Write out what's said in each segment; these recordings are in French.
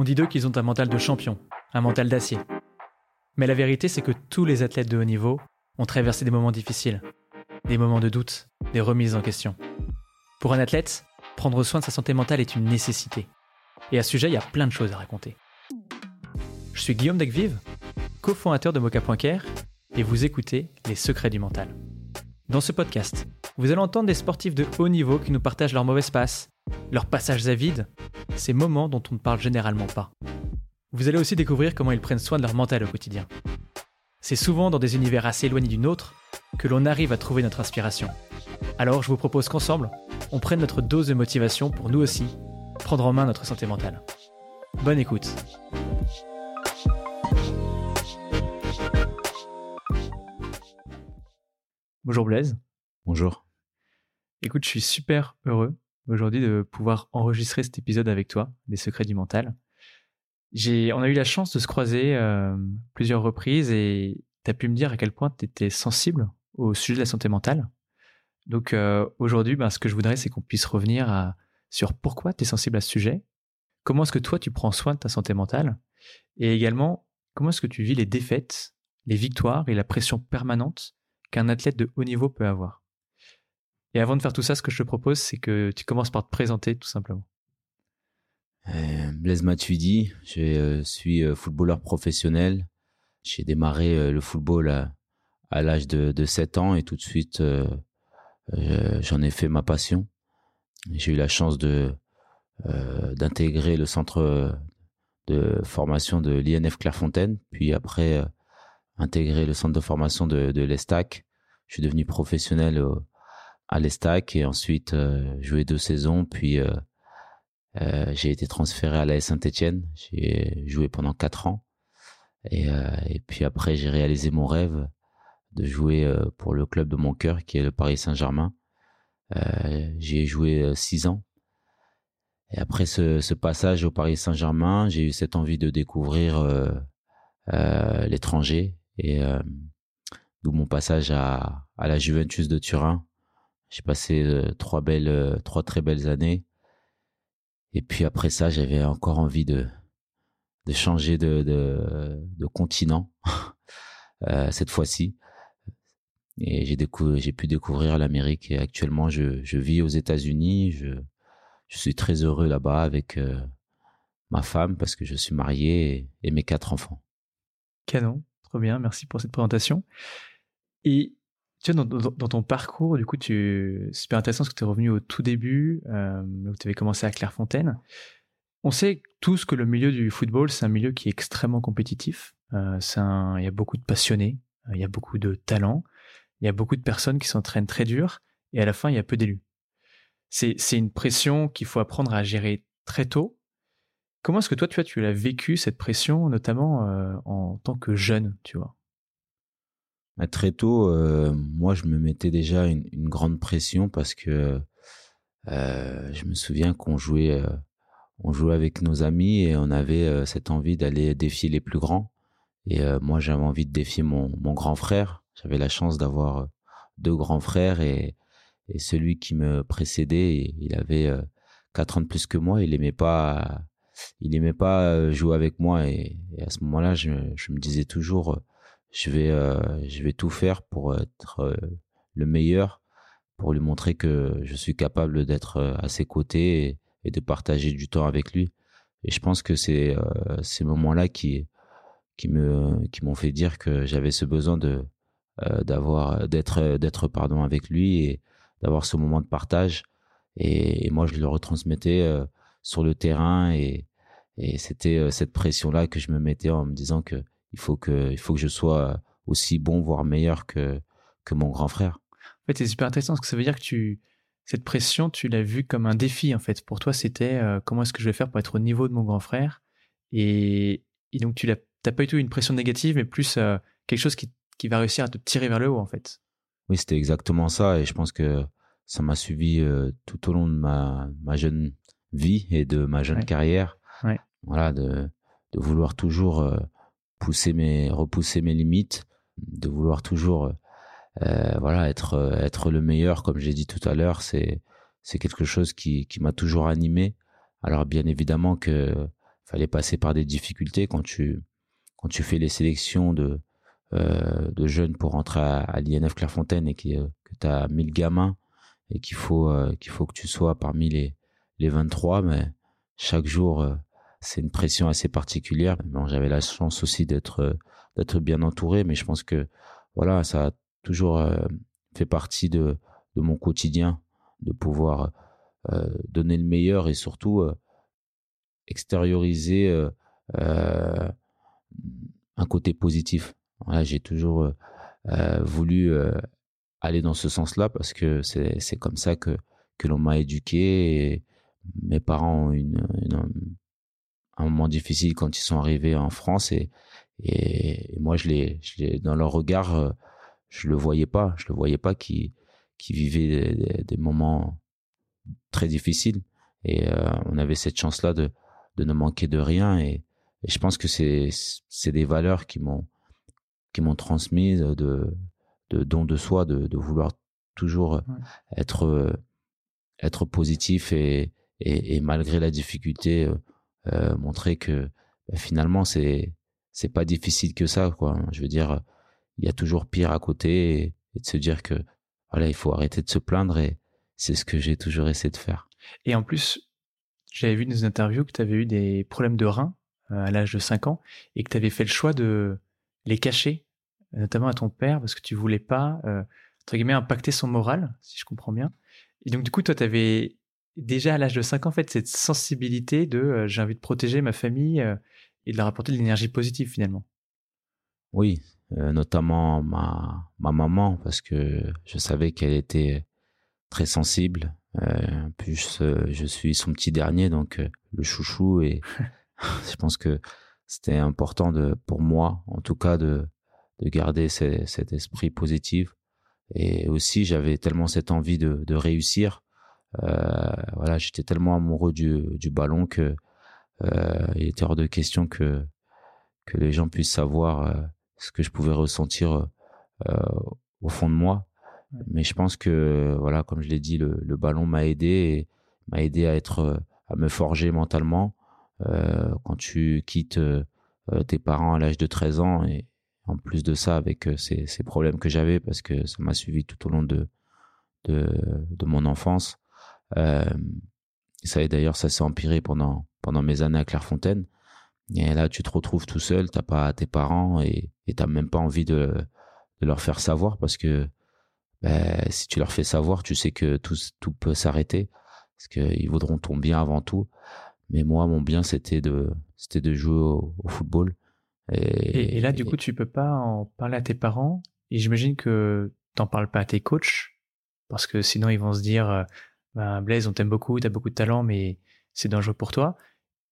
On dit d'eux qu'ils ont un mental de champion, un mental d'acier. Mais la vérité, c'est que tous les athlètes de haut niveau ont traversé des moments difficiles, des moments de doute, des remises en question. Pour un athlète, prendre soin de sa santé mentale est une nécessité. Et à ce sujet, il y a plein de choses à raconter. Je suis Guillaume Degvive, cofondateur de Mocha.care, et vous écoutez Les secrets du mental. Dans ce podcast, vous allez entendre des sportifs de haut niveau qui nous partagent leurs mauvaises passes, leurs passages à vide, ces moments dont on ne parle généralement pas. Vous allez aussi découvrir comment ils prennent soin de leur mental au quotidien. C'est souvent dans des univers assez éloignés du nôtre que l'on arrive à trouver notre inspiration. Alors je vous propose qu'ensemble, on prenne notre dose de motivation pour nous aussi prendre en main notre santé mentale. Bonne écoute. Bonjour Blaise. Bonjour. Écoute, je suis super heureux aujourd'hui de pouvoir enregistrer cet épisode avec toi, des secrets du mental. On a eu la chance de se croiser euh, plusieurs reprises et tu as pu me dire à quel point tu étais sensible au sujet de la santé mentale. Donc euh, aujourd'hui, ben, ce que je voudrais, c'est qu'on puisse revenir sur pourquoi tu es sensible à ce sujet, comment est-ce que toi tu prends soin de ta santé mentale, et également comment est-ce que tu vis les défaites, les victoires et la pression permanente qu'un athlète de haut niveau peut avoir. Et avant de faire tout ça, ce que je te propose, c'est que tu commences par te présenter tout simplement. Euh, Blaise Matuidi, je euh, suis euh, footballeur professionnel. J'ai démarré le football à, l'âge de, de, 7 ans et tout de suite, j'en ai fait ma passion. J'ai eu la chance de d'intégrer le centre de formation de l'INF Clairefontaine, puis après intégrer le centre de formation de, de l'Estac. Je suis devenu professionnel à l'Estac et ensuite joué deux saisons, puis euh, j'ai été transféré à la Saint-Etienne. J'ai joué pendant quatre ans. Et, euh, et puis après, j'ai réalisé mon rêve de jouer euh, pour le club de mon cœur, qui est le Paris Saint-Germain. Euh, j'ai joué six ans. Et après ce, ce passage au Paris Saint-Germain, j'ai eu cette envie de découvrir l'étranger. Et d'où mon passage à, à la Juventus de Turin. J'ai passé trois belles, trois très belles années et puis après ça, j'avais encore envie de de changer de de, continent euh, cette fois-ci. Et j'ai pu découvrir l'Amérique et actuellement je, je vis aux États-Unis. Je, je suis très heureux là-bas avec euh, ma femme parce que je suis marié et, et mes quatre enfants. Canon, trop bien, merci pour cette présentation. Et tu vois, dans, ton parcours, du coup, c'est super intéressant parce que tu es revenu au tout début, euh, où tu avais commencé à Clairefontaine. On sait tous que le milieu du football, c'est un milieu qui est extrêmement compétitif. Euh, il y a beaucoup de passionnés, euh, il y a beaucoup de talents, il y a beaucoup de personnes qui s'entraînent très dur, et à la fin, il y a peu d'élus. C'est, une pression qu'il faut apprendre à gérer très tôt. Comment est-ce que toi, tu vois, tu l'as vécu cette pression, notamment en tant que jeune, tu vois? Très tôt, euh, moi, je me mettais déjà une, grande pression parce que euh, je me souviens qu'on jouait, euh, on jouait avec nos amis et on avait cette envie d'aller défier les plus grands. Et moi, j'avais envie de défier mon, grand frère. J'avais la chance d'avoir deux grands frères et, celui qui me précédait, il avait quatre ans de plus que moi. Il aimait pas, il pas jouer avec moi. Et, à ce moment-là, je me disais toujours je vais euh, je vais tout faire pour être euh, le meilleur pour lui montrer que je suis capable d'être euh, à ses côtés et, de partager du temps avec lui. Et je pense que c'est ces moments-là qui qui me qui m'ont fait dire que j'avais ce besoin de d'avoir d'être d'être pardon avec lui et d'avoir ce moment de partage. Et, et moi je le retransmettais sur le terrain et et c'était cette pression là que je me mettais en me disant que il faut que il faut que je sois aussi bon voire meilleur que que mon grand frère. En fait, c'est super intéressant parce que ça veut dire que tu cette pression, tu l'as vue comme un défi en fait. Pour toi, c'était euh, comment est-ce que je vais faire pour être au niveau de mon grand frère? Et, et donc tu l'as t'as pas du tout une pression négative, mais plus euh, quelque chose qui qui va réussir à te tirer vers le haut en fait. Oui, c'était exactement ça et je pense que ça m'a suivi euh, tout au long de ma ma jeune vie et de ma jeune carrière. Ouais. Voilà, de de vouloir toujours pousser mes repousser mes limites de vouloir toujours euh, voilà être être le meilleur comme j'ai dit tout à l'heure c'est c'est quelque chose qui qui m'a toujours animé. Alors bien évidemment que fallait passer par des difficultés quand tu quand tu fais les sélections de euh, de jeunes pour rentrer à, l'INF Clairefontaine et que, tu as 1000 gamins et qu'il faut euh, qu'il faut que tu sois parmi les les 23 mais chaque jour euh, c'est une pression assez particulière bon, j'avais la chance aussi d'être d'être bien entouré mais je pense que voilà ça a toujours fait partie de de mon quotidien de pouvoir donner le meilleur et surtout extérioriser un côté positif j'ai toujours euh, euh, voulu euh, aller dans ce sens-là parce que c'est comme ça que que l'on m'a éduqué. Mes parents ont une, un moment difficile quand ils sont arrivés en France et et, moi je les je les dans leur regard je le voyais pas. Je le voyais pas qui qui vivaient des, des, moments très difficiles. Et on avait cette chance là de de ne manquer de rien. Et, et je pense que c'est c'est des valeurs qui m'ont qui m'ont transmis de, de don de soi, de, de vouloir toujours être euh, être positif et, et, et, malgré la difficulté euh, euh montrer que bah, finalement c'est c'est pas difficile que ça quoi je veux dire il y a toujours pire à côté et, de se dire que voilà il faut arrêter de se plaindre et c'est ce que j'ai toujours essayé de faire et en plus j'avais vu dans une interview que tu avais eu des problèmes de reins euh, à l'âge de 5 ans et que tu avais fait le choix de les cacher, notamment à ton père, parce que tu voulais pas, euh, entre guillemets, impacter son moral, si je comprends bien. Et donc, du coup, toi, tu avais déjà à l'âge de 5 ans, en fait, cette sensibilité de euh, j'ai envie de protéger ma famille euh, et de leur apporter de l'énergie positive, finalement. Oui, euh, notamment ma, ma maman, parce que je savais qu'elle était très sensible. Euh, plus je suis son petit dernier, donc le chouchou, et je pense que c'était important de, pour moi, en tout cas, de, de garder cet esprit positif. Et aussi, j'avais tellement cette envie de, de réussir. Euh, voilà, j'étais tellement amoureux du, du ballon que euh, il était hors de question que que les gens puissent savoir euh, ce que je pouvais ressentir euh, au fond de moi. Mais je pense que voilà, comme je l'ai dit, le, le ballon m'a aidé, m'a aidé à être, à me forger mentalement euh, quand tu quittes euh, tes parents à l'âge de 13 ans et en plus de ça avec euh, ces, ces problèmes que j'avais parce que ça m'a suivi tout au long de de, de mon enfance euh, ça d'ailleurs ça s'est empiré pendant pendant mes années à Clairefontaine et là tu te retrouves tout seul t'as pas tes parents et et t'as même pas envie de de leur faire savoir parce que ben, si tu leur fais savoir tu sais que tout tout peut s'arrêter parce qu'ils voudront ton bien avant tout mais moi, mon bien, c'était de, c'était de jouer au, football. Et, et, là, du coup, tu peux pas en parler à tes parents. Et j'imagine que t'en parles pas à tes coachs, parce que sinon ils vont se dire, euh, bah, Blaise, on t'aime beaucoup, t'as beaucoup de talent, mais c'est dangereux pour toi.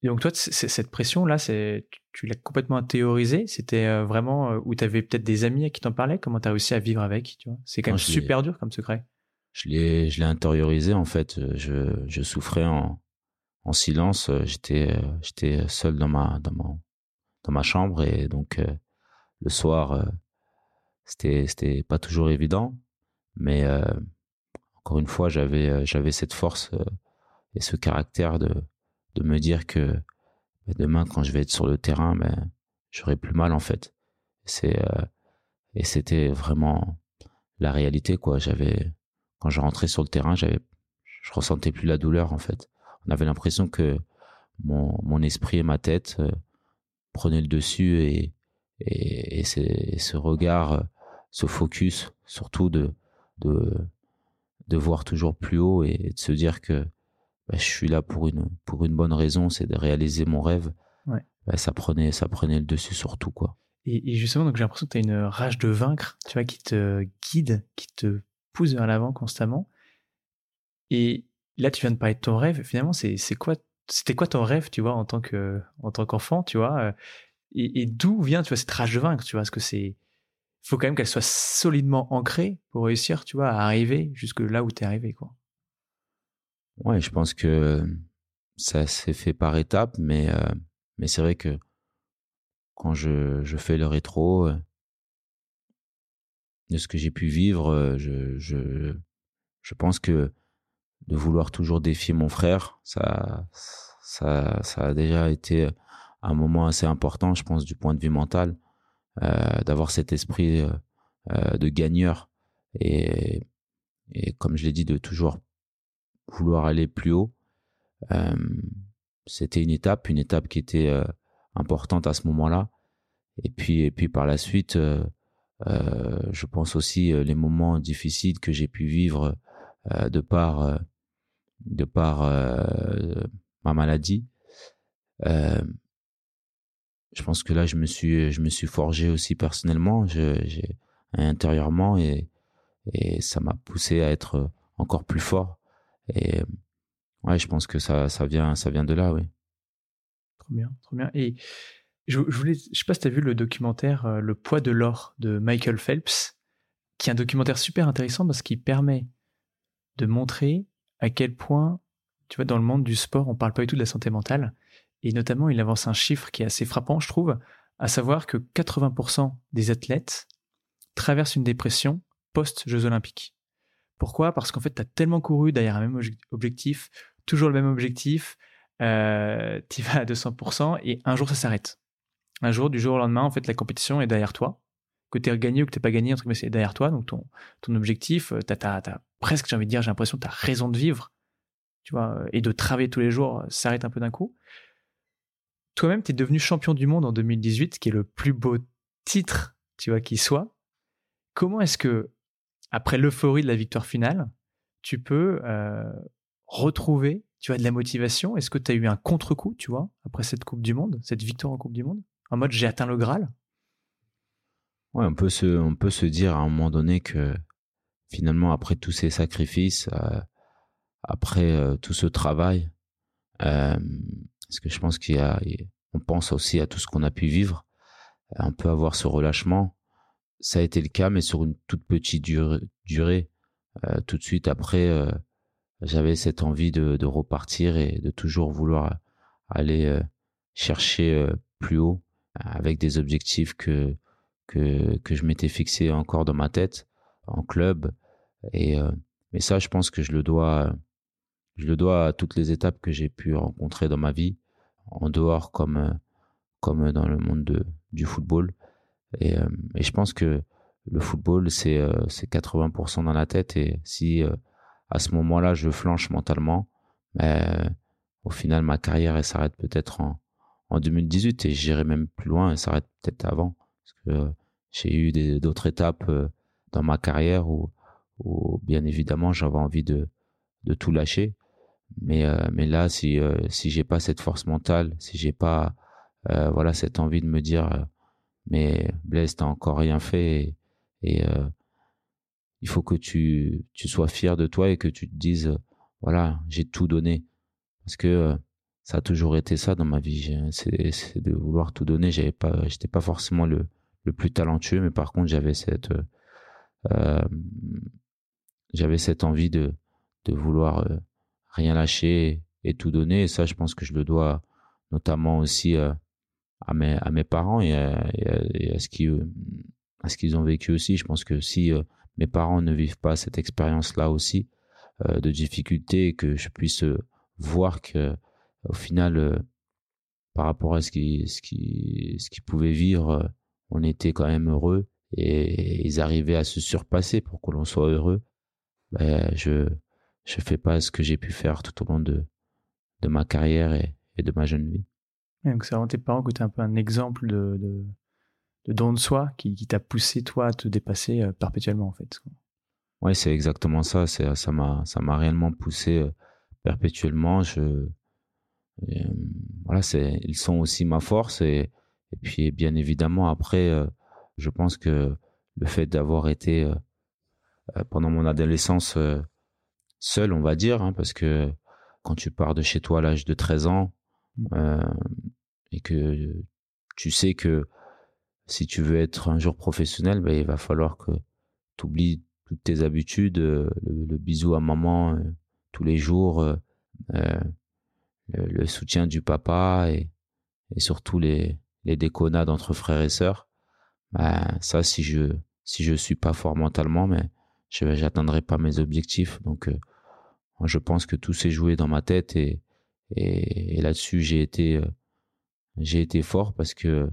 Et donc toi, cette pression-là, tu l'as complètement théorisé. C'était euh, vraiment euh, où tu avais peut-être des amis à qui t'en parlaient. Comment t'as réussi à vivre avec c'est quand même super dur comme secret. Je l'ai, je l'ai intériorisé en fait. Je, je souffrais en, en silence. Euh, j'étais euh, seul dans ma dans ma chambre et donc euh, le soir c'était c'était pas toujours évident, mais encore une fois j'avais j'avais cette force et ce caractère de de me dire que ben, demain quand je vais être sur le terrain ben j'aurai plus mal en fait. C'est et c'était vraiment la réalité quoi. J'avais quand je rentrais sur le terrain j'avais je ressentais plus la douleur en fait. On avait l'impression que mon, mon esprit et ma tête euh, prenaient le dessus et, et, et ce regard, euh, ce focus, surtout de, de, de voir toujours plus haut et, de se dire que bah, je suis là pour une, pour une bonne raison, c'est de réaliser mon rêve. Ouais. Bah, ça prenait, ça prenait le dessus sur tout, quoi. Et, et justement, donc j'ai l'impression que tu as une rage de vaincre, tu vois, qui te guide, qui te pousse vers l'avant constamment. Et là, tu viens de parler de ton rêve. Finalement, c'est c'est quoi C'était quoi ton rêve, tu vois, en tant que en tant qu'enfant, tu vois euh, Et, et d'où vient, tu vois, cette rage de vaincre, tu vois? Que c'est faut quand même qu'elle soit solidement ancrée pour réussir, tu vois, à arriver jusque là où tu es arrivé, quoi. Ouais, je pense que ça s'est fait par étapes, mais euh, mais c'est vrai que quand je je fais le rétro euh, de ce que j'ai pu vivre, je je je pense que de vouloir toujours défier mon frère. Ça, ça, ça a déjà été un moment assez important, je pense, du point de vue mental, euh, d'avoir cet esprit euh, euh, de gagneur et, et comme je l'ai dit, de toujours vouloir aller plus haut. C'était une étape, une étape qui était importante à ce moment-là. Et puis, et puis par la suite, je pense aussi les moments difficiles que j'ai pu vivre de par de par ma maladie. Je pense que là, je me suis, je me suis forgé aussi personnellement, intérieurement et, et ça m'a poussé à être encore plus fort. Et ouais, je pense que ça, ça vient, ça vient de là, oui. Trop bien, trop bien. Et je, je voulais, je sais pas si tu as vu le documentaire euh, Le poids de l'or de Michael Phelps, qui est un documentaire super intéressant parce qu'il permet de montrer à quel point, tu vois, dans le monde du sport, on parle pas du tout de la santé mentale et notamment, il avance un chiffre qui est assez frappant, je trouve, à savoir que 80% des athlètes traversent une dépression post-Jeux Olympiques. Pourquoi? Parce qu'en fait, tu as tellement couru derrière un même objectif, toujours le même objectif, euh, tu vas à 200% et un jour ça s'arrête. Un jour, du jour au lendemain, en fait, la compétition est derrière toi. Que tu gagné ou que tu pas gagné, mais c'est derrière toi. Donc ton, ton objectif, tu as, presque, j'ai envie de dire, j'ai l'impression tu as raison de vivre tu vois, et de travailler tous les jours s'arrête un peu d'un coup. Toi-même, tu es devenu champion du monde en 2018, qui est le plus beau titre, tu vois, qui soit. Comment est-ce que, après l'euphorie de la victoire finale, tu peux euh, retrouver, tu vois, de la motivation? Est-ce que tu as eu un contre-coup, tu vois, après cette Coupe du Monde, cette victoire en Coupe du Monde? En mode, j'ai atteint le Graal? Ouais, on peut se, on peut se dire à un moment donné que finalement, après tous ces sacrifices, euh, après euh, tout ce travail, parce que je pense qu'il y a, on pense aussi à tout ce qu'on a pu vivre. On peut avoir ce relâchement. Ça a été le cas, mais sur une toute petite durée. Euh, tout de suite après, euh, j'avais cette envie de, repartir et de toujours vouloir aller euh, chercher plus haut avec des objectifs que que, que je m'étais fixé encore dans ma tête en club. Et mais ça, je pense que je le dois je le dois à toutes les étapes que j'ai pu rencontrer dans ma vie, en dehors comme, euh, comme dans le monde de, du football. Et, euh, et je pense que le football, c'est euh, 80% dans la tête. Et si à ce moment-là, je flanche mentalement, ben, au final, ma carrière, s'arrête peut-être en, en 2018 et j'irai même plus loin, elle s'arrête peut-être avant. Parce que j'ai eu d'autres étapes dans ma carrière où, où bien évidemment, j'avais envie de, de tout lâcher. Mais euh, mais là, si euh, si j'ai pas cette force mentale, si j'ai pas euh, voilà cette envie de me dire mais Blaise, t'as encore rien fait et, il faut que tu tu sois fier de toi et que tu te dises voilà j'ai tout donné parce que ça a toujours été ça dans ma vie. C'est de vouloir tout donner. J'avais pas j'étais pas forcément le le plus talentueux mais par contre j'avais cette euh, j'avais cette envie de de vouloir rien lâcher et tout donner. Et ça, je pense que je le dois notamment aussi euh, à, mes, à mes parents et à, ce qu'ils à ce qu'ils ont vécu aussi. Je pense que si euh, mes parents ne vivent pas cette expérience-là aussi euh, de difficulté, que je puisse voir que au final, par rapport à ce qu'ils ce qui, ce qu'ils pouvaient vivre, on était quand même heureux et ils arrivaient à se surpasser pour que l'on soit heureux. Ben, je je fais pas ce que j'ai pu faire tout au long de, de ma carrière et, de ma jeune vie. donc c'est vraiment tes parents que tu es un peu un exemple de, de, don de soi qui, qui t'a poussé toi à te dépasser euh, perpétuellement en fait. Ouais, c'est exactement ça. C'est ça m'a ça m'a réellement poussé euh, perpétuellement. Je euh, voilà, c'est ils sont aussi ma force et et puis bien évidemment après, je pense que le fait d'avoir été pendant mon adolescence seul, on va dire, hein, parce que quand tu pars de chez toi à l'âge de 13 ans mmh. euh, et que tu sais que si tu veux être un jour professionnel, ben, il va falloir que tu oublies toutes tes habitudes, euh, le, bisou à maman euh, tous les jours, le, soutien du papa et, et surtout les, les déconnades entre frères et sœurs. Ben, ça, si je si je suis pas fort mentalement, mais je j'atteindrai pas mes objectifs. Donc je pense que tout s'est joué dans ma tête et, et, là-dessus, j'ai été, euh, j'ai été fort parce que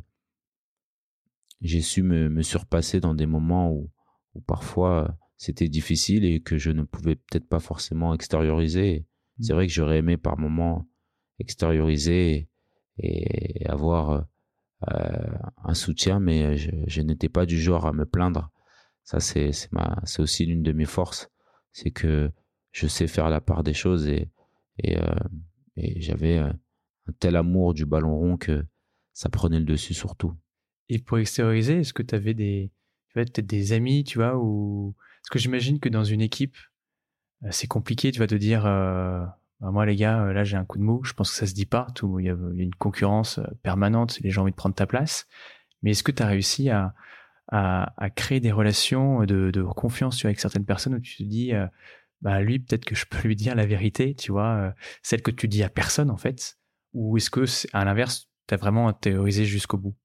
j'ai su me, me, surpasser dans des moments où, où parfois c'était difficile et que je ne pouvais peut-être pas forcément extérioriser. C'est mmh. vrai que j'aurais aimé par moments extérioriser et, avoir euh, un soutien, mais je, je n'étais pas du genre à me plaindre. Ça, c'est c'est aussi l'une de mes forces, c'est que je sais faire la part des choses et euh, j'avais euh, un tel amour du ballon rond que ça prenait le dessus sur tout. Et pour extérioriser, est-ce que tu avais des, peut-être des amis, tu vois, ou parce que j'imagine que dans une équipe, euh, c'est compliqué, tu vas te dire, bah, moi les gars, là j'ai un coup de mou, je pense que ça se dit pas, il y a, une concurrence permanente, les gens ont envie de prendre ta place. Mais est-ce que tu as réussi à, créer des relations de, confiance avec certaines personnes où tu te dis, bah lui peut-être que je peux lui dire la vérité, tu vois, euh, celle que tu dis à personne en fait, ou est-ce que à l'inverse, tu as vraiment théorisé jusqu'au bout?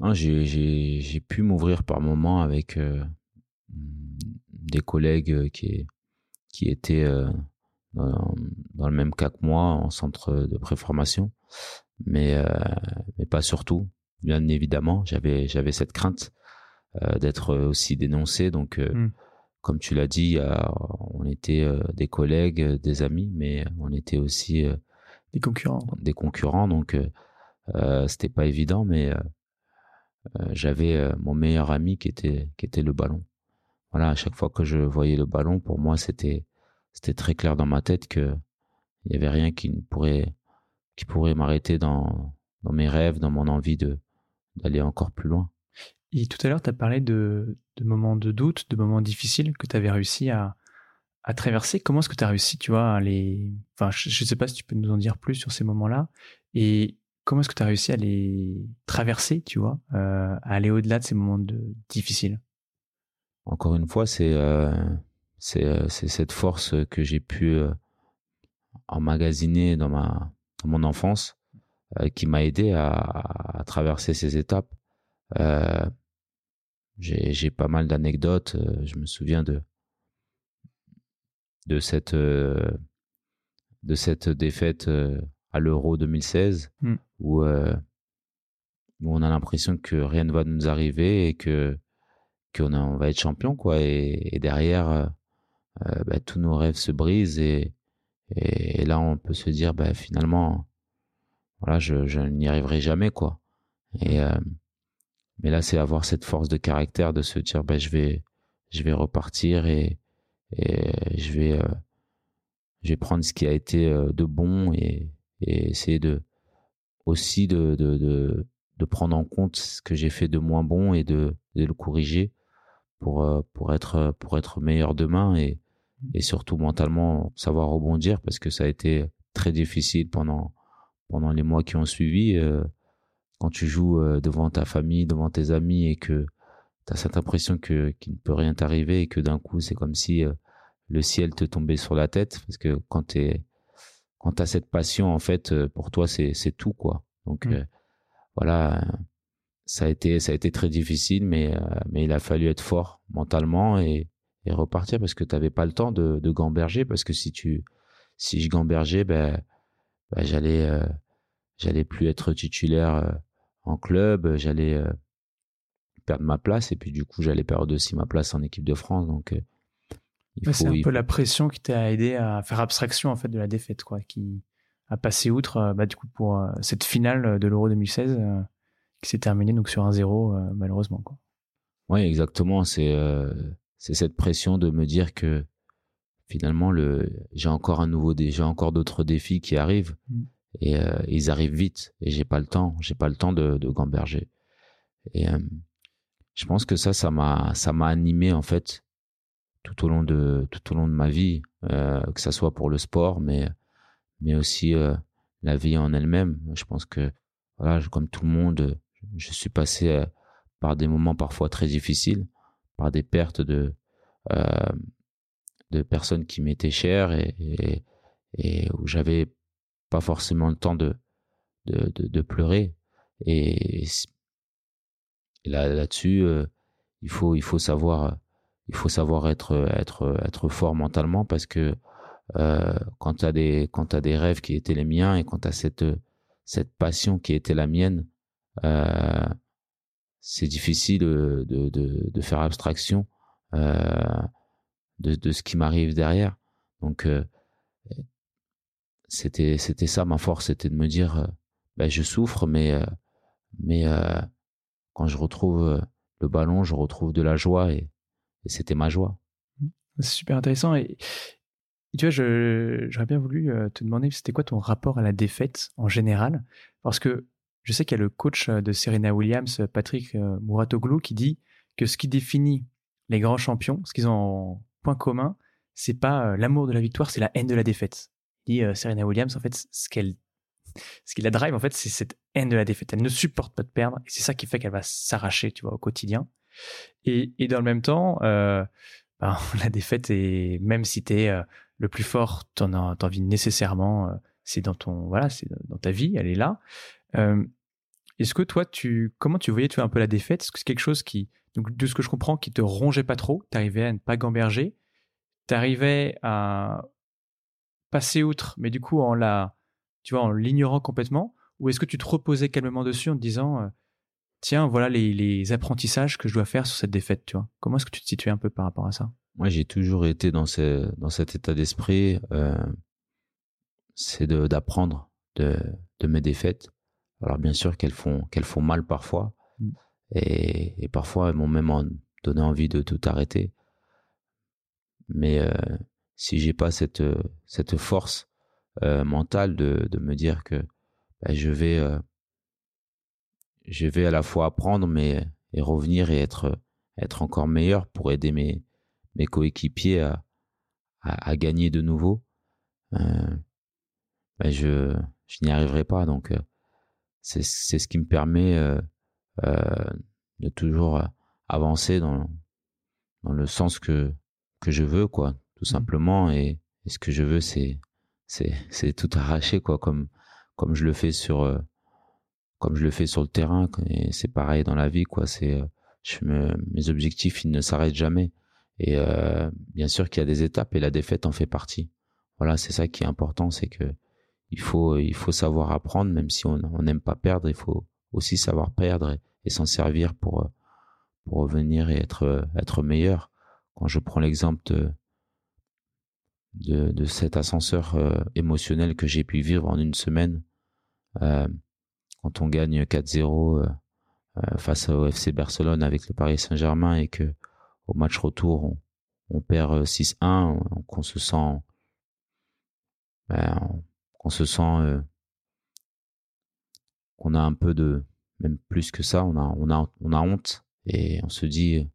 Non, j'ai pu m'ouvrir par moments avec euh, des collègues euh, qui qui étaient dans, dans, le même cas que moi en centre de préformation, mais mais pas surtout. Bien évidemment, j'avais j'avais cette crainte d'être aussi dénoncé, donc mmh comme tu l'as dit, on était euh, des collègues, euh, des amis, mais on était aussi euh, des concurrents. Des concurrents, donc euh, c'était pas évident, mais j'avais mon meilleur ami qui était qui était le ballon. Voilà, à chaque fois que je voyais le ballon, pour moi c'était c'était très clair dans ma tête que il y avait rien qui ne pourrait qui pourrait m'arrêter dans dans mes rêves, dans mon envie de d'aller encore plus loin. Et tout à l'heure, tu as parlé de, moments de doute, de moments difficiles que tu avais réussi à, traverser. Comment est-ce que tu as réussi, tu vois, à les... Enfin, je ne sais pas si tu peux nous en dire plus sur ces moments-là. Et comment est-ce que tu as réussi à les traverser, tu vois, euh, à aller au-delà de ces moments difficiles? Encore une fois, c'est euh, c'est euh, cette force que j'ai pu euh, emmagasiner dans, ma, mon enfance euh, qui m'a aidé à, traverser ces étapes. Euh, j'ai pas mal d'anecdotes. Euh, je me souviens de de cette euh, de cette défaite euh, à l'Euro 2016 mm. où où on a l'impression que rien ne va nous arriver et que qu'on on va être champion quoi et, derrière bah, tous nos rêves se brisent et, et, là on peut se dire bah finalement voilà je, je n'y arriverai jamais quoi et mais là, c'est avoir cette force de caractère de se dire, ben, je vais, je vais repartir et, et je vais, euh, je vais prendre ce qui a été euh, de bon et, et essayer de, aussi de, de, de, de, prendre en compte ce que j'ai fait de moins bon et de, de le corriger pour, euh, pour être, pour être meilleur demain et, et surtout mentalement savoir rebondir parce que ça a été très difficile pendant, pendant les mois qui ont suivi. Euh, quand tu joues euh, devant ta famille, devant tes amis et que tu as cette impression que qu'il ne peut rien t'arriver et que d'un coup c'est comme si euh, le ciel te tombait sur la tête parce que quand tu quand tu as cette passion en fait euh, pour toi c'est c'est tout quoi. Donc mmh. voilà, ça a été ça a été très difficile mais mais il a fallu être fort mentalement et et repartir parce que tu n'avais pas le temps de, de gamberger parce que si tu si je gambergeais ben, ben j'allais j'allais plus être titulaire en club, j'allais euh, perdre ma place et puis du coup j'allais perdre aussi ma place en équipe de France. Donc euh, c'est un peu la pression qui t'a aidé à faire abstraction en fait de la défaite, quoi, qui a passé outre, euh, bah, du coup pour cette finale de l'Euro 2016 qui s'est terminée donc sur un 0 malheureusement, quoi. Oui, exactement. C'est c'est cette pression de me dire que finalement le j'ai encore un nouveau j'ai encore d'autres défis qui arrivent. Mm et euh, ils arrivent vite et j'ai pas le temps j'ai pas le temps de, de gamberger. Et euh, je pense que ça ça m'a ça m'a animé en fait tout au long de tout au long de ma vie euh, que ça soit pour le sport mais mais aussi euh, la vie en elle-même. Je pense que voilà comme tout le monde je suis passé euh, par des moments parfois très difficiles par des pertes de de personnes qui m'étaient chères et, et, et où j'avais pas forcément le temps de de, de, pleurer et, là là-dessus euh, il faut il faut savoir il faut savoir être être être fort mentalement parce que euh, quand tu as as des rêves qui étaient les miens et quand tu as cette cette passion qui était la mienne, euh, c'est difficile de, de, de, faire abstraction euh, de, de ce qui m'arrive derrière. Donc c'était c'était ça ma force, c'était de me dire euh, ben, je souffre mais euh, mais quand je retrouve le ballon, je retrouve de la joie et, c'était ma joie. C'est super intéressant et, tu vois, j'aurais bien voulu euh, te demander, c'était quoi ton rapport à la défaite en général? Parce que je sais qu'il y a le coach euh, de Serena Williams, Patrick euh, Mouratoglou, qui dit que ce qui définit les grands champions, ce qu'ils ont en point commun, c'est pas l'amour de la victoire, c'est la haine de la défaite. Dit Serena Williams, en fait, ce qu'elle, ce qui la drive, en fait, c'est cette haine de la défaite. Elle ne supporte pas de perdre, et c'est ça qui fait qu'elle va s'arracher, tu vois, au quotidien. Et, et dans le même temps, euh, ben, la défaite, est, même si tu es le plus fort, t'en as, envie nécessairement, euh, c'est dans ton, voilà, c'est dans ta vie, elle est là. Euh, est-ce que toi, tu, comment tu voyais, tu un peu la défaite? Est-ce que c'est quelque chose qui, de ce que je comprends, qui te rongeait pas trop? T'arrivais à ne pas gamberger? T'arrivais à passer outre, mais du coup en la, tu vois, en l'ignorant complètement Ou est-ce que tu te reposais calmement dessus en te disant, euh, tiens, voilà les, les apprentissages que je dois faire sur cette défaite, tu vois? Comment est-ce que tu te situais un peu par rapport à ça? Moi, j'ai toujours été dans, ce, dans cet état d'esprit. Euh, c'est d'apprendre de, de, mes défaites. Alors, bien sûr qu'elles font, qu'elles font mal parfois. Mm. Et, et, parfois, elles m'ont même donné envie de tout arrêter. Mais euh, si j'ai pas cette, cette force euh, mentale de, de me dire que ben, je vais euh, je vais à la fois apprendre mais et revenir et être être encore meilleur pour aider mes mes coéquipiers à, à, gagner de nouveau, euh, ben je, je n'y arriverai pas. Donc, euh, c'est ce qui me permet euh, euh, de toujours avancer dans, dans le sens que, que je veux, quoi, tout mmh. simplement. Et, et ce que je veux, c'est c'est tout arracher, quoi, comme, comme je le fais sur comme je le fais sur le terrain et c'est pareil dans la vie quoi c'est je me, mes objectifs ils ne s'arrêtent jamais et euh, bien sûr qu'il y a des étapes et la défaite en fait partie. Voilà, c'est ça qui est important, c'est que il faut il faut savoir apprendre, même si on n'aime pas perdre, il faut aussi savoir perdre et, s'en servir pour pour revenir et être être meilleur. Quand je prends l'exemple de, de, de cet ascenseur euh, émotionnel que j'ai pu vivre en une semaine, euh, quand on gagne 4-0 euh, euh, face au FC Barcelone avec le Paris Saint-Germain et que au match retour, on, perd 6-1, euh, qu'on se sent, ben, qu'on se sent, euh, qu'on a un peu de, même plus que ça, on a, on a, on a honte et on se dit,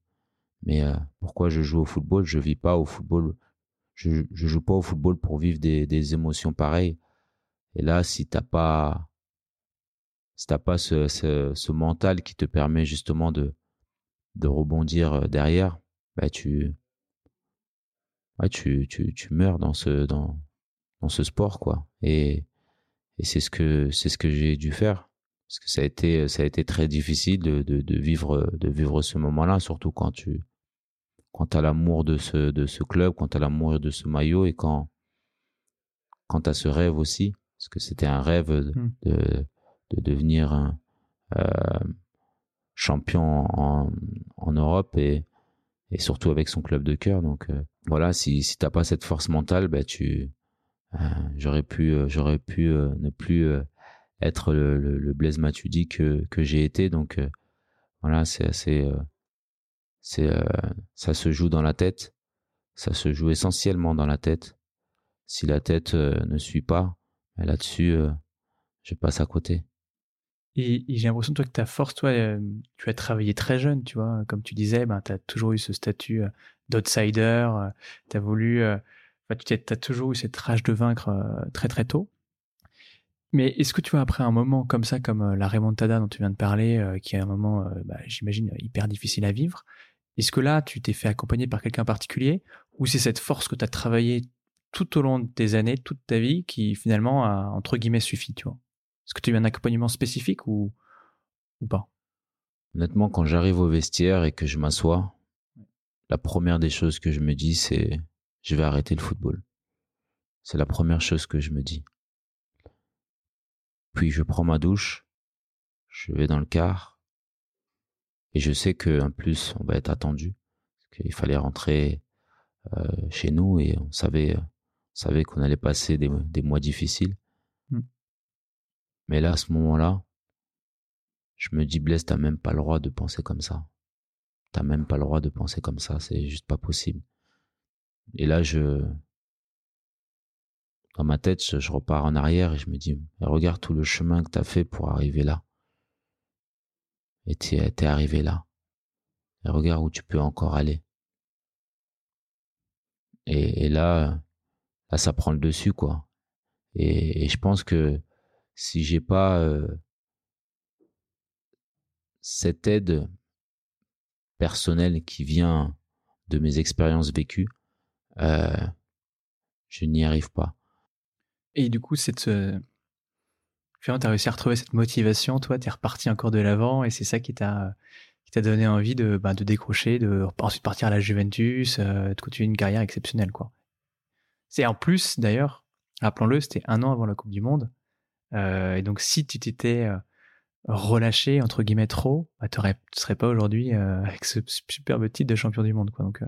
mais pourquoi je joue au football? Je vis pas au football. Je, je joue pas au football pour vivre des, des émotions pareilles. Et là, si t'as pas, si t'as pas ce, ce, ce mental qui te permet justement de, de rebondir derrière, bah tu ouais, tu, tu tu meurs dans ce dans dans ce sport quoi et et c'est ce que c'est ce que j'ai dû faire parce que ça a été ça a été très difficile de de, de vivre de vivre ce moment-là surtout quand tu quand t'as l'amour de ce de ce club quand t'as l'amour de ce maillot et quand quand t'as ce rêve aussi parce que c'était un rêve de, mmh. de, de devenir un euh, champion en, en Europe et et surtout avec son club de cœur. Donc euh, voilà, si si t'as pas cette force mentale, bah tu euh, j'aurais pu j'aurais pu ne plus être le, le, le, Blaise Matuidi que que j'ai été. Donc voilà, c'est assez c'est ça se joue dans la tête. Ça se joue essentiellement dans la tête. Si la tête ne suit pas, bah, là-dessus, je passe à côté. Et, j'ai l'impression, toi, que ta force, toi, euh, tu as travaillé très jeune, tu vois. Comme tu disais, ben, tu as toujours eu ce statut euh, d'outsider. Euh, tu as voulu. tu as toujours eu cette rage de vaincre très, très tôt. Mais est-ce que tu vois, après un moment comme ça, comme la remontada dont tu viens de parler, qui est un moment, bah, j'imagine, hyper difficile à vivre, est-ce que là, tu t'es fait accompagner par quelqu'un particulier ou c'est cette force que tu as travaillé tout au long de tes années, toute ta vie, qui finalement a, entre guillemets, suffi, tu vois? Est-ce que tu as eu un accompagnement spécifique ou, ou pas? Honnêtement, quand j'arrive au vestiaire et que je m'assois, la première des choses que je me dis, c'est je vais arrêter le football. C'est la première chose que je me dis. Puis je prends ma douche, je vais dans le car, et je sais que en plus on va être attendu, qu'il fallait rentrer euh, chez nous et on savait, savait qu'on allait passer des, des mois difficiles. Mm. Mais là, à ce moment-là, je me dis Blaise, t'as même pas le droit de penser comme ça. T'as même pas le droit de penser comme ça, c'est juste pas possible. Et là, je, dans ma tête, je, repars en arrière et je me dis, regarde tout le chemin que tu as fait pour arriver là. Et tu es arrivé là. Et regarde où tu peux encore aller. Et, là, là, ça prend le dessus, quoi. Et, je pense que si j'ai pas euh, cette aide personnelle qui vient de mes expériences vécues, euh, je n'y arrive pas. Et du coup, cette, euh, tu as réussi à retrouver cette motivation, toi, tu es reparti encore de l'avant et c'est ça qui t'a donné envie de, bah, de décrocher, de ensuite partir à la Juventus, euh, de continuer une carrière exceptionnelle, quoi. C'est en plus, d'ailleurs, rappelons-le, c'était un an avant la Coupe du Monde. Euh, et donc, si tu t'étais euh, relâché, entre guillemets, trop, bah, tu ne serais pas aujourd'hui avec ce superbe titre de champion du monde, quoi. Donc,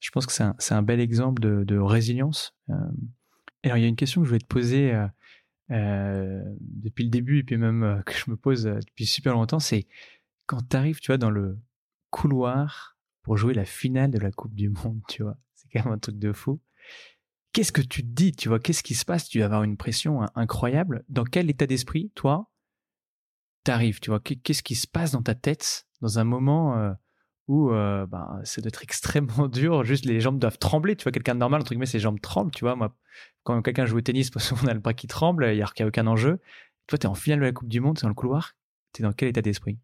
je pense que c'est un, un, bel exemple de, de résilience. Alors, il y a une question que je voulais te poser euh, euh, depuis le début et puis même euh, que je me pose depuis super longtemps, c'est quand tu arrives, tu vois, dans le couloir pour jouer la finale de la Coupe du Monde, tu vois. C'est quand même un truc de fou. Qu'est-ce que tu te dis, tu vois? Qu'est-ce qui se passe? Tu vas avoir une pression incroyable. Dans quel état d'esprit, toi, t'arrives, tu vois? Qu'est-ce qui se passe dans ta tête dans un moment où euh, ben, c'est d'être extrêmement dur. Juste les jambes doivent trembler. Tu vois, quelqu'un de normal, entre guillemets, ses jambes tremblent. Tu vois, moi, quand quelqu'un joue au tennis, parce qu'on a le bras qui tremble, il n'y a, a, aucun enjeu. Toi, tu es en finale de la Coupe du Monde, c'est dans le couloir. Tu es dans quel état d'esprit?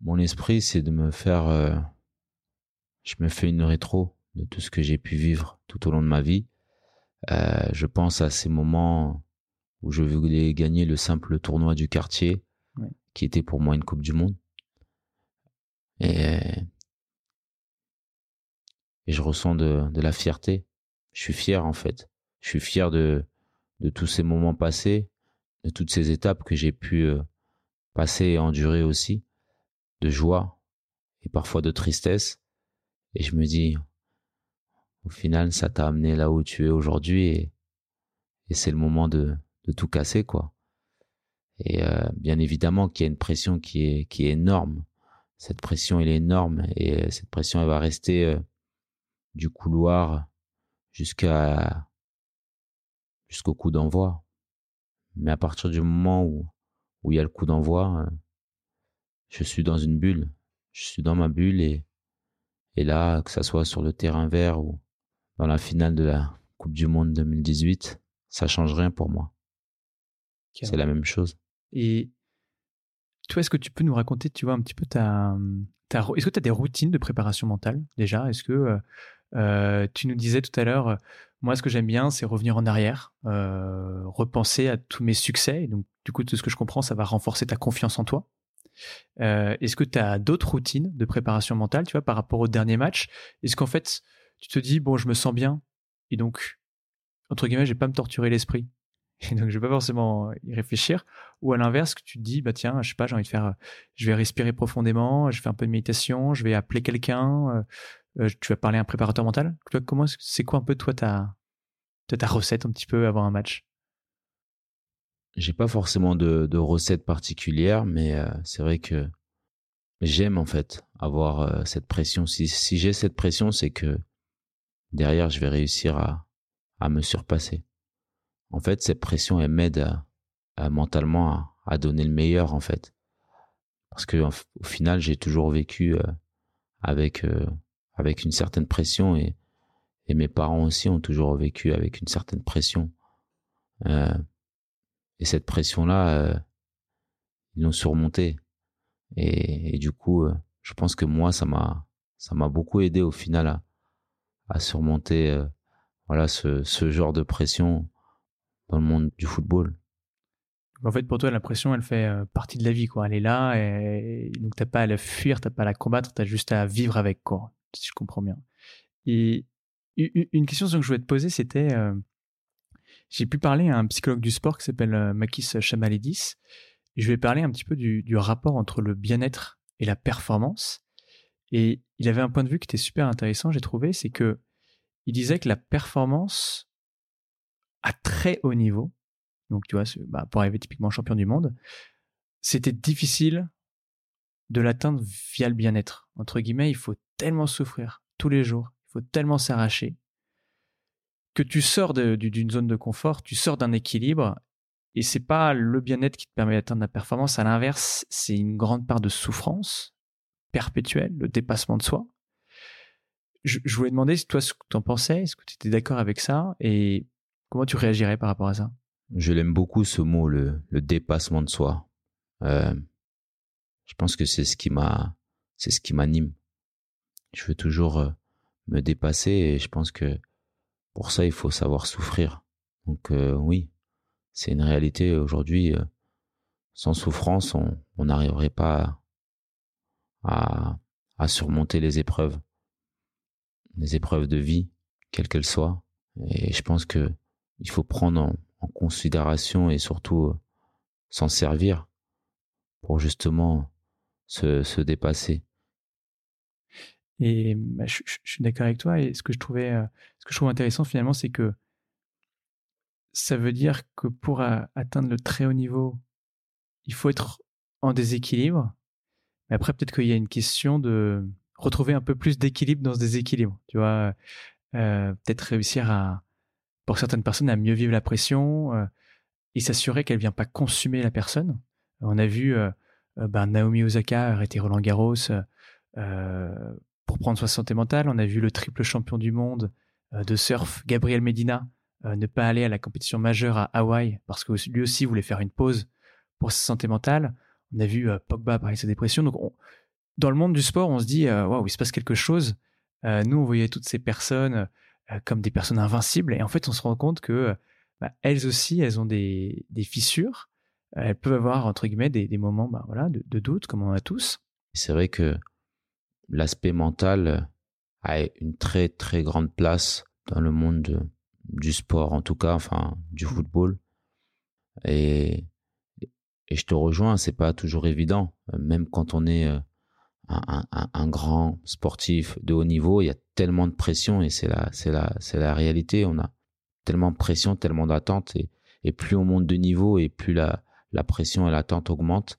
Mon esprit, c'est de me faire. Euh, je me fais une rétro de tout ce que j'ai pu vivre tout au long de ma vie. Euh, je pense à ces moments où je voulais gagner le simple tournoi du quartier, qui était pour moi une Coupe du Monde et, et je ressens de, de la fierté. Je suis fier en fait. Je suis fier de, de tous ces moments passés, de toutes ces étapes que j'ai pu euh, passer et endurer aussi, de joie et parfois de tristesse. Et je me dis, au final, ça t'a amené là où tu es aujourd'hui et, et c'est le moment de, de tout casser, quoi. Et euh, bien évidemment qu'il y a une pression qui est, qui est énorme cette pression elle est énorme et euh, cette pression elle va rester euh, du couloir jusqu'à jusqu'au coup d'envoi. Mais à partir du moment où où il y a le coup d'envoi, euh, je suis dans une bulle. Je suis dans ma bulle et et là que ça soit sur le terrain vert ou dans la finale de la Coupe du Monde 2018, ça change rien pour moi. C'est la même chose. Et toi, est-ce que tu peux nous raconter, tu vois, un petit peu ta, est-ce que tu as des routines de préparation mentale déjà? Est-ce que euh, euh, tu nous disais tout à l'heure, euh, moi, ce que j'aime bien, c'est revenir en arrière, repenser à tous mes succès. Et donc, du coup, tout ce que je comprends, ça va renforcer ta confiance en toi. Est-ce que tu as d'autres routines de préparation mentale, tu vois, par rapport au dernier match? Est-ce qu'en fait, tu te dis, bon, je me sens bien, et donc, entre guillemets, je vais pas me torturer l'esprit? Et donc je vais pas forcément y réfléchir. Ou à l'inverse que tu te dis bah tiens je sais pas j'ai envie de faire je vais respirer profondément je fais un peu de méditation je vais appeler quelqu'un euh, euh, tu vas parler à un préparateur mental. Comment c'est quoi un peu toi ta ta recette un petit peu avant un match? J'ai pas forcément de, de recette particulière mais euh, c'est vrai que j'aime en fait avoir cette pression. Si si j'ai cette pression c'est que derrière je vais réussir à à me surpasser en fait, cette pression, elle m'aide mentalement à, donner le meilleur, en fait. Parce que au final, j'ai toujours vécu euh, avec euh, avec une certaine pression et, mes parents aussi ont toujours vécu avec une certaine pression. Euh, et cette pression-là, ils l'ont surmontée. Et, et, du coup, je pense que moi, ça m'a ça m'a beaucoup aidé au final à, à surmonter voilà ce, ce genre de pression dans le monde du football. En fait, pour toi, la pression, elle fait euh, partie de la vie, quoi. Elle est là, et, donc t'as pas à la fuir, t'as pas à la combattre, t'as juste à vivre avec, quoi. Si je comprends bien. Et Une question que je voulais te poser, c'était j'ai pu parler à un psychologue du sport qui s'appelle Makis Chamalidis. Je vais parler un petit peu du, du rapport entre le bien-être et la performance. Et il avait un point de vue qui était super intéressant, j'ai trouvé, c'est que il disait que la performance à très haut niveau, donc tu vois, bah, pour arriver typiquement champion du monde, c'était difficile de l'atteindre via le bien-être. Entre guillemets, il faut tellement souffrir tous les jours, il faut tellement s'arracher, que tu sors d'une zone de confort, tu sors d'un équilibre, et c'est pas le bien-être qui te permet d'atteindre la performance. À l'inverse, c'est une grande part de souffrance perpétuelle, le dépassement de soi. Je, voulais demander si toi ce que tu en pensais, est-ce que tu étais d'accord avec ça, et comment tu réagirais par rapport à ça? Je l'aime beaucoup ce mot, le, dépassement de soi. Euh, je pense que c'est ce qui m'a, c'est ce qui m'anime. Je veux toujours euh, me dépasser et je pense que pour ça, il faut savoir souffrir. Donc euh, oui, c'est une réalité aujourd'hui. Euh, sans souffrance, on n'arriverait pas à, à, surmonter les épreuves, les épreuves de vie, quelles qu'elles soient. Et je pense que il faut prendre en, considération et surtout euh, s'en servir pour justement se, se dépasser. Et bah, je, suis d'accord avec toi. Et ce que je trouvais, euh, ce que je trouve intéressant finalement, c'est que ça veut dire que pour atteindre le très haut niveau, il faut être en déséquilibre. Mais après, peut-être qu'il y a une question de retrouver un peu plus d'équilibre dans ce déséquilibre. Tu vois, euh, peut-être réussir à, pour certaines personnes, à mieux vivre la pression euh, et s'assurer qu'elle vient pas consumer la personne. On a vu ben, Naomi Osaka arrêter Roland Garros pour prendre sa santé mentale. On a vu le triple champion du monde euh, de surf, Gabriel Medina, euh, ne pas aller à la compétition majeure à Hawaï parce que lui aussi voulait faire une pause pour sa santé mentale. On a vu euh, Pogba parler de sa dépression. Donc, dans le monde du sport, on se dit waouh, il se passe quelque chose. nous, on voyait toutes ces personnes comme des personnes invincibles, et en fait, on se rend compte que bah, elles aussi, elles ont des, fissures. elles peuvent avoir entre guillemets des, moments, bah, voilà, de, de doute, comme on a tous. C'est vrai que l'aspect mental a une très très grande place dans le monde du sport, en tout cas, enfin du mmh. football. Et, et je te rejoins, c'est pas toujours évident, même quand on est euh, un, un, un, grand sportif de haut niveau, il y a tellement de pression et c'est la c'est la c'est la réalité. On a tellement de pression, tellement d'attente et, et plus on monte de niveau et plus la la pression et l'attente augmentent.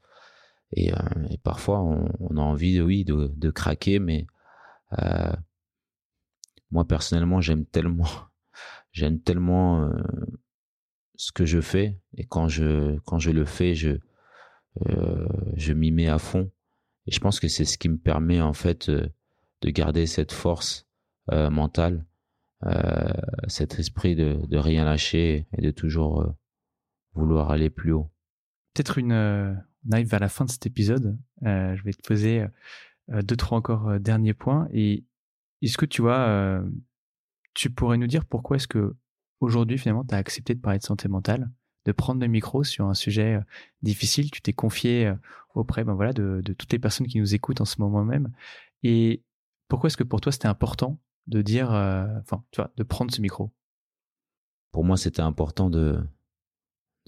Et, euh, parfois, on, a envie, oui, de, de craquer, mais euh, moi personnellement, j'aime tellement, j'aime tellement euh, ce que je fais, et quand je quand je le fais, je je m'y mets à fond. Et je pense que c'est ce qui me permet en fait de garder cette force mentale, cet esprit de, de rien lâcher et de toujours vouloir aller plus haut. Peut-être une on arrive vers la fin de cet épisode. Euh, je vais te poser euh, deux, trois encore euh, derniers points. Et est-ce que tu vois, tu pourrais nous dire pourquoi est-ce que aujourd'hui finalement tu as accepté de parler de santé mentale, de prendre le micro sur un sujet difficile? Tu t'es confié auprès, ben voilà, de, de, toutes les personnes qui nous écoutent en ce moment même. Et pourquoi est-ce que pour toi c'était important de dire, enfin, tu vois, de prendre ce micro Pour moi, c'était important de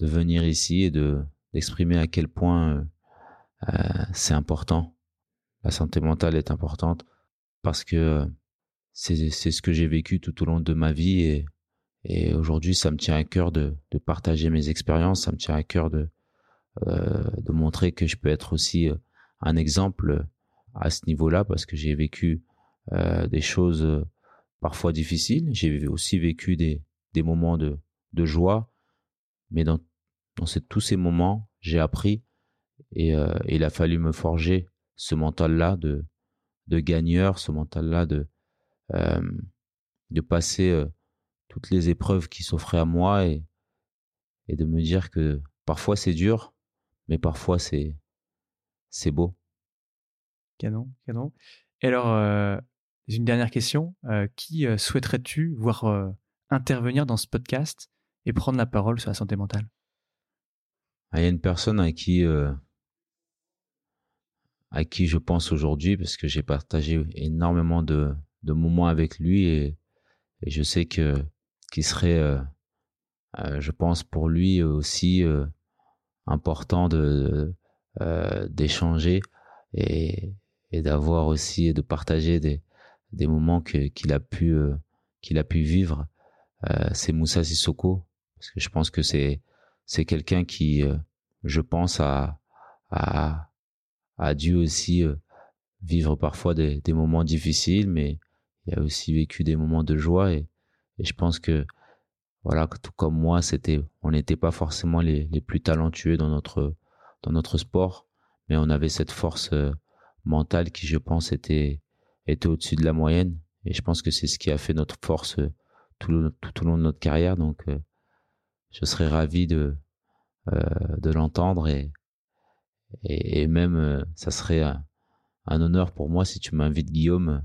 de venir ici et de d'exprimer à quel point euh, euh, c'est important. La santé mentale est importante parce que euh, c'est ce que j'ai vécu tout au long de ma vie et, et aujourd'hui ça me tient à cœur de, de partager mes expériences, ça me tient à cœur de, euh, de montrer que je peux être aussi un exemple à ce niveau-là parce que j'ai vécu euh, des choses parfois difficiles, j'ai aussi vécu des, des moments de, de joie, mais dans dans tous ces moments, j'ai appris et euh, il a fallu me forger ce mental-là de, de gagneur, ce mental-là de, euh, de passer euh, toutes les épreuves qui s'offraient à moi et, et de me dire que parfois c'est dur, mais parfois c'est, c'est beau. Canon, canon. Et alors, une dernière question. qui souhaiterais-tu voir intervenir dans ce podcast et prendre la parole sur la santé mentale? Il y a une personne à qui euh, à qui je pense aujourd'hui parce que j'ai partagé énormément de, moments avec lui et, je sais que qu'il serait, euh, euh, je pense pour lui aussi euh, important de d'échanger et d'avoir aussi et de partager des, des moments qu'il a pu qu'il a pu vivre. c'est Moussa Sissoko parce que je pense que c'est c'est quelqu'un qui, je pense, a a dû aussi vivre parfois des, des moments difficiles, mais il a aussi vécu des moments de joie et, et je pense que voilà, tout comme moi, c'était, on n'était pas forcément les, les, plus talentueux dans notre dans notre sport, mais on avait cette force euh, mentale qui, je pense, était était au-dessus de la moyenne. Et je pense que c'est ce qui a fait notre force euh, tout, le, tout au long de notre carrière. Donc, euh, je serais ravi de de l'entendre et, et, et même ça serait un, un honneur pour moi si tu m'invites Guillaume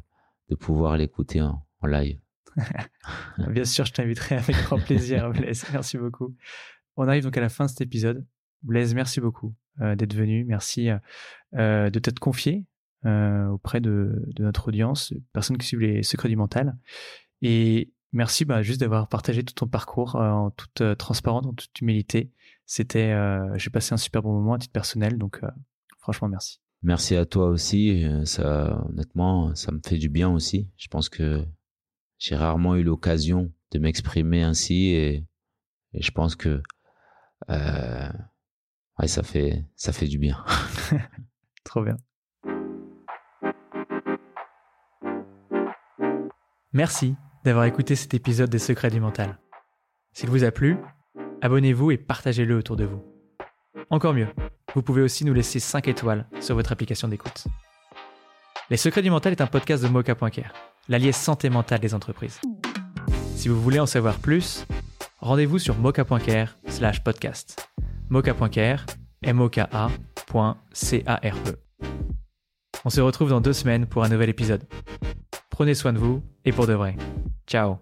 de pouvoir l'écouter en, en, live. Bien sûr, je t'inviterai avec grand plaisir, Blaise. Merci beaucoup. On arrive donc à la fin de cet épisode. Blaise, merci beaucoup euh, d'être venu. Merci euh, de t'être confié euh, auprès de, de, notre audience, personnes qui suivent les secrets du mental. Et merci bah, juste d'avoir partagé tout ton parcours euh, en toute euh, transparence, en toute humilité. C'était, j'ai passé un super bon moment à titre personnel, donc franchement merci. Merci à toi aussi. Ça, honnêtement, ça me fait du bien aussi. Je pense que j'ai rarement eu l'occasion de m'exprimer ainsi et, et, je pense que ouais, ça fait ça fait du bien. Trop bien. Merci d'avoir écouté cet épisode des Secrets du Mental. S'il vous a plu, abonnez-vous et partagez-le autour de vous. Encore mieux, vous pouvez aussi nous laisser 5 étoiles sur votre application d'écoute. Les Secrets du Mental est un podcast de Mocha.care l'allié santé mentale des entreprises. Si vous voulez en savoir plus, rendez-vous sur mocha.care slash podcast. mocha.care, m o k c a r e On se retrouve dans deux semaines pour un nouvel épisode. Prenez soin de vous et pour de vrai. Ciao